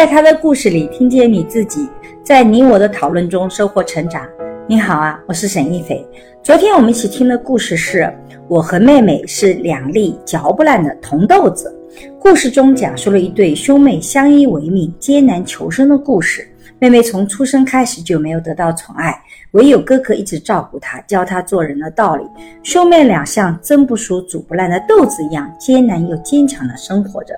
在他的故事里听见你自己，在你我的讨论中收获成长。你好啊，我是沈一斐。昨天我们一起听的故事是我和妹妹是两粒嚼不烂的铜豆子。故事中讲述了一对兄妹相依为命、艰难求生的故事。妹妹从出生开始就没有得到宠爱，唯有哥哥一直照顾她，教她做人的道理。兄妹俩像蒸不熟、煮不烂的豆子一样，艰难又坚强地生活着。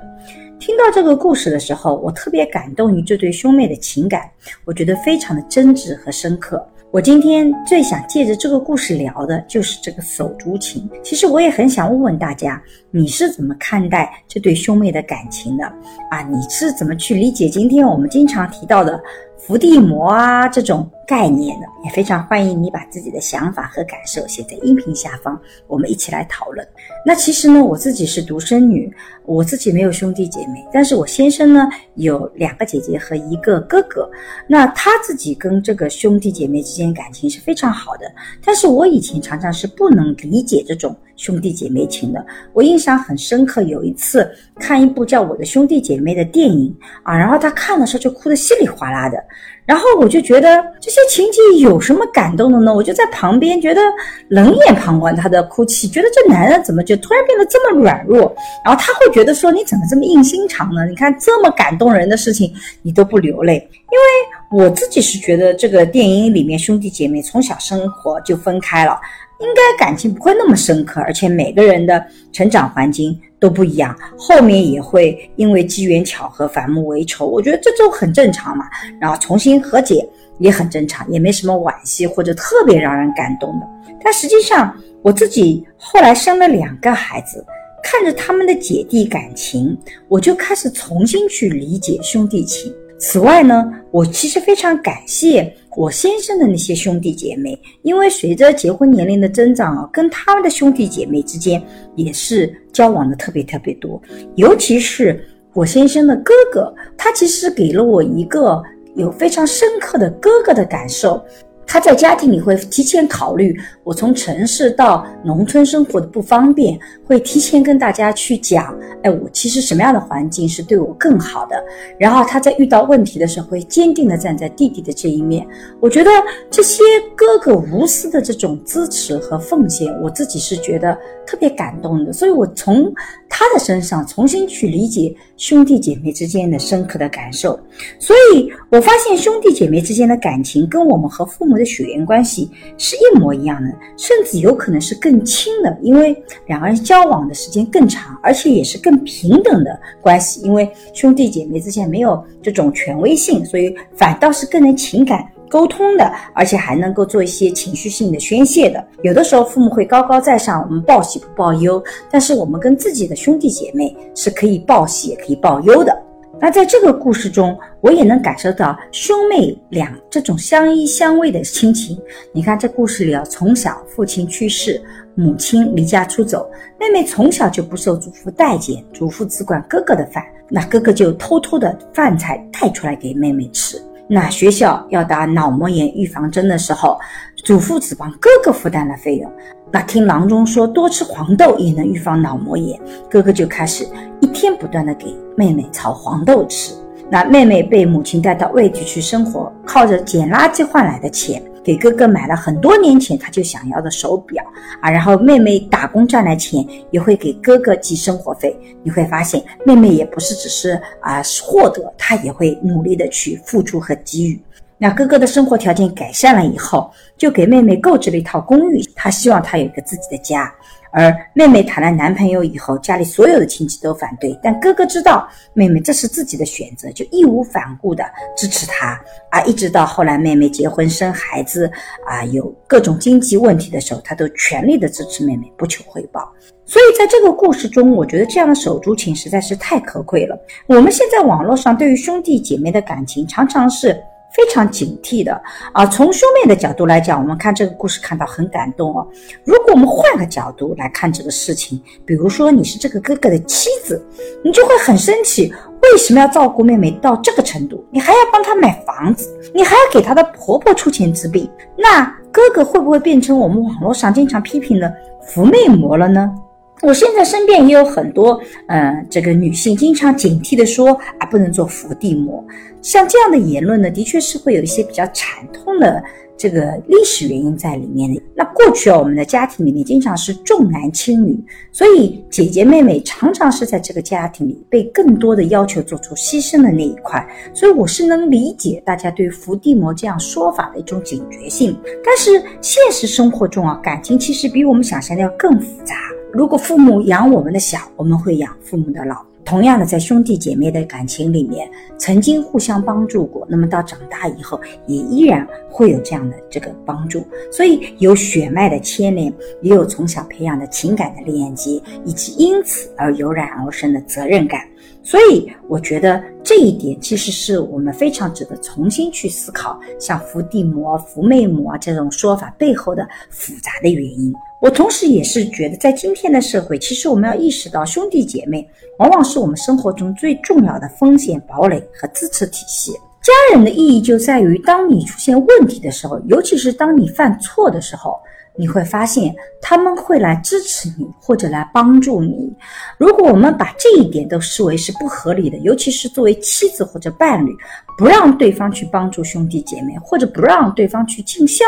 听到这个故事的时候，我特别感动于这对兄妹的情感，我觉得非常的真挚和深刻。我今天最想借着这个故事聊的就是这个手足情。其实我也很想问问大家，你是怎么看待这对兄妹的感情的？啊，你是怎么去理解今天我们经常提到的？伏地魔啊，这种概念的也非常欢迎你把自己的想法和感受写在音频下方，我们一起来讨论。那其实呢，我自己是独生女，我自己没有兄弟姐妹，但是我先生呢有两个姐姐和一个哥哥，那他自己跟这个兄弟姐妹之间感情是非常好的。但是我以前常常是不能理解这种兄弟姐妹情的。我印象很深刻，有一次看一部叫《我的兄弟姐妹》的电影啊，然后他看的时候就哭得稀里哗啦的。然后我就觉得这些情节有什么感动的呢？我就在旁边觉得冷眼旁观他的哭泣，觉得这男人怎么就突然变得这么软弱？然后他会觉得说你怎么这么硬心肠呢？你看这么感动人的事情你都不流泪，因为我自己是觉得这个电影里面兄弟姐妹从小生活就分开了。应该感情不会那么深刻，而且每个人的成长环境都不一样，后面也会因为机缘巧合反目为仇，我觉得这都很正常嘛。然后重新和解也很正常，也没什么惋惜或者特别让人感动的。但实际上，我自己后来生了两个孩子，看着他们的姐弟感情，我就开始重新去理解兄弟情。此外呢，我其实非常感谢我先生的那些兄弟姐妹，因为随着结婚年龄的增长啊，跟他们的兄弟姐妹之间也是交往的特别特别多。尤其是我先生的哥哥，他其实给了我一个有非常深刻的哥哥的感受。他在家庭里会提前考虑我从城市到农村生活的不方便，会提前跟大家去讲，哎，我其实什么样的环境是对我更好的。然后他在遇到问题的时候，会坚定的站在弟弟的这一面。我觉得这些哥哥无私的这种支持和奉献，我自己是觉得特别感动的。所以我从他的身上重新去理解兄弟姐妹之间的深刻的感受。所以我发现兄弟姐妹之间的感情跟我们和父母。的血缘关系是一模一样的，甚至有可能是更亲的，因为两个人交往的时间更长，而且也是更平等的关系。因为兄弟姐妹之间没有这种权威性，所以反倒是更能情感沟通的，而且还能够做一些情绪性的宣泄的。有的时候父母会高高在上，我们报喜不报忧，但是我们跟自己的兄弟姐妹是可以报喜也可以报忧的。那在这个故事中，我也能感受到兄妹俩这种相依相偎的亲情。你看这故事里啊，从小父亲去世，母亲离家出走，妹妹从小就不受祖父待见，祖父只管哥哥的饭，那哥哥就偷偷的饭菜带出来给妹妹吃。那学校要打脑膜炎预防针的时候，祖父只帮哥哥负担了费用。那听郎中说多吃黄豆也能预防脑膜炎，哥哥就开始一天不断的给妹妹炒黄豆吃。那妹妹被母亲带到外地去生活，靠着捡垃圾换来的钱。给哥哥买了很多年前他就想要的手表啊，然后妹妹打工赚来钱也会给哥哥寄生活费。你会发现，妹妹也不是只是啊获得，她也会努力的去付出和给予。那哥哥的生活条件改善了以后，就给妹妹购置了一套公寓，他希望她有一个自己的家。而妹妹谈了男朋友以后，家里所有的亲戚都反对，但哥哥知道妹妹这是自己的选择，就义无反顾的支持她啊！一直到后来妹妹结婚生孩子啊，有各种经济问题的时候，他都全力的支持妹妹，不求回报。所以在这个故事中，我觉得这样的手足情实在是太可贵了。我们现在网络上对于兄弟姐妹的感情，常常是。非常警惕的啊！从兄妹的角度来讲，我们看这个故事看到很感动哦。如果我们换个角度来看这个事情，比如说你是这个哥哥的妻子，你就会很生气，为什么要照顾妹妹到这个程度？你还要帮她买房子，你还要给她的婆婆出钱治病，那哥哥会不会变成我们网络上经常批评的“扶妹魔”了呢？我现在身边也有很多，嗯，这个女性经常警惕的说啊，不能做伏地魔。像这样的言论呢，的确是会有一些比较惨痛的。这个历史原因在里面的。那过去啊，我们的家庭里面经常是重男轻女，所以姐姐妹妹常常是在这个家庭里被更多的要求做出牺牲的那一块。所以我是能理解大家对伏地魔这样说法的一种警觉性。但是现实生活中啊，感情其实比我们想象的要更复杂。如果父母养我们的小，我们会养父母的老。同样的，在兄弟姐妹的感情里面，曾经互相帮助过，那么到长大以后，也依然会有这样的这个帮助。所以有血脉的牵连，也有从小培养的情感的链接，以及因此而油然而生的责任感。所以，我觉得这一点其实是我们非常值得重新去思考，像伏地魔、伏妹魔这种说法背后的复杂的原因。我同时也是觉得，在今天的社会，其实我们要意识到，兄弟姐妹往往是我们生活中最重要的风险堡垒和支持体系。家人的意义就在于，当你出现问题的时候，尤其是当你犯错的时候。你会发现他们会来支持你，或者来帮助你。如果我们把这一点都视为是不合理的，尤其是作为妻子或者伴侣，不让对方去帮助兄弟姐妹，或者不让对方去尽孝，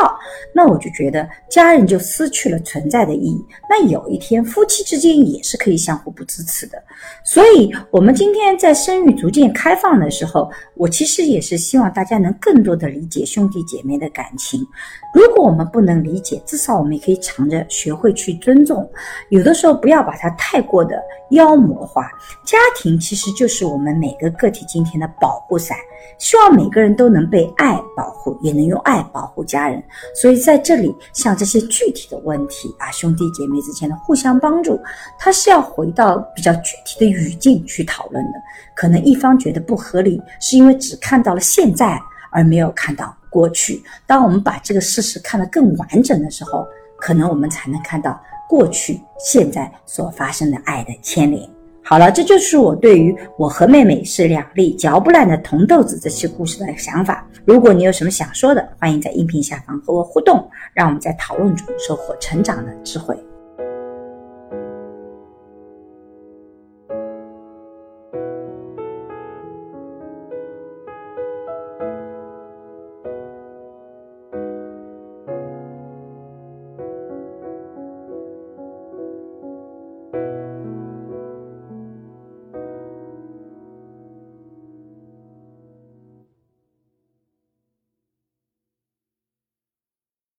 那我就觉得家人就失去了存在的意义。那有一天夫妻之间也是可以相互不支持的。所以，我们今天在生育逐渐开放的时候，我其实也是希望大家能更多的理解兄弟姐妹的感情。如果我们不能理解，至少我们也可以尝着学会去尊重。有的时候不要把它太过的妖魔化。家庭其实就是我们每个个体今天的保护伞。希望每个人都能被爱保护，也能用爱保护家人。所以在这里，像这些具体的问题啊，兄弟姐妹之间的互相帮助，它是要回到比较具体的语境去讨论的。可能一方觉得不合理，是因为只看到了现在，而没有看到。过去，当我们把这个事实看得更完整的时候，可能我们才能看到过去、现在所发生的爱的牵连。好了，这就是我对于我和妹妹是两粒嚼不烂的铜豆子这期故事的想法。如果你有什么想说的，欢迎在音频下方和我互动，让我们在讨论中收获成长的智慧。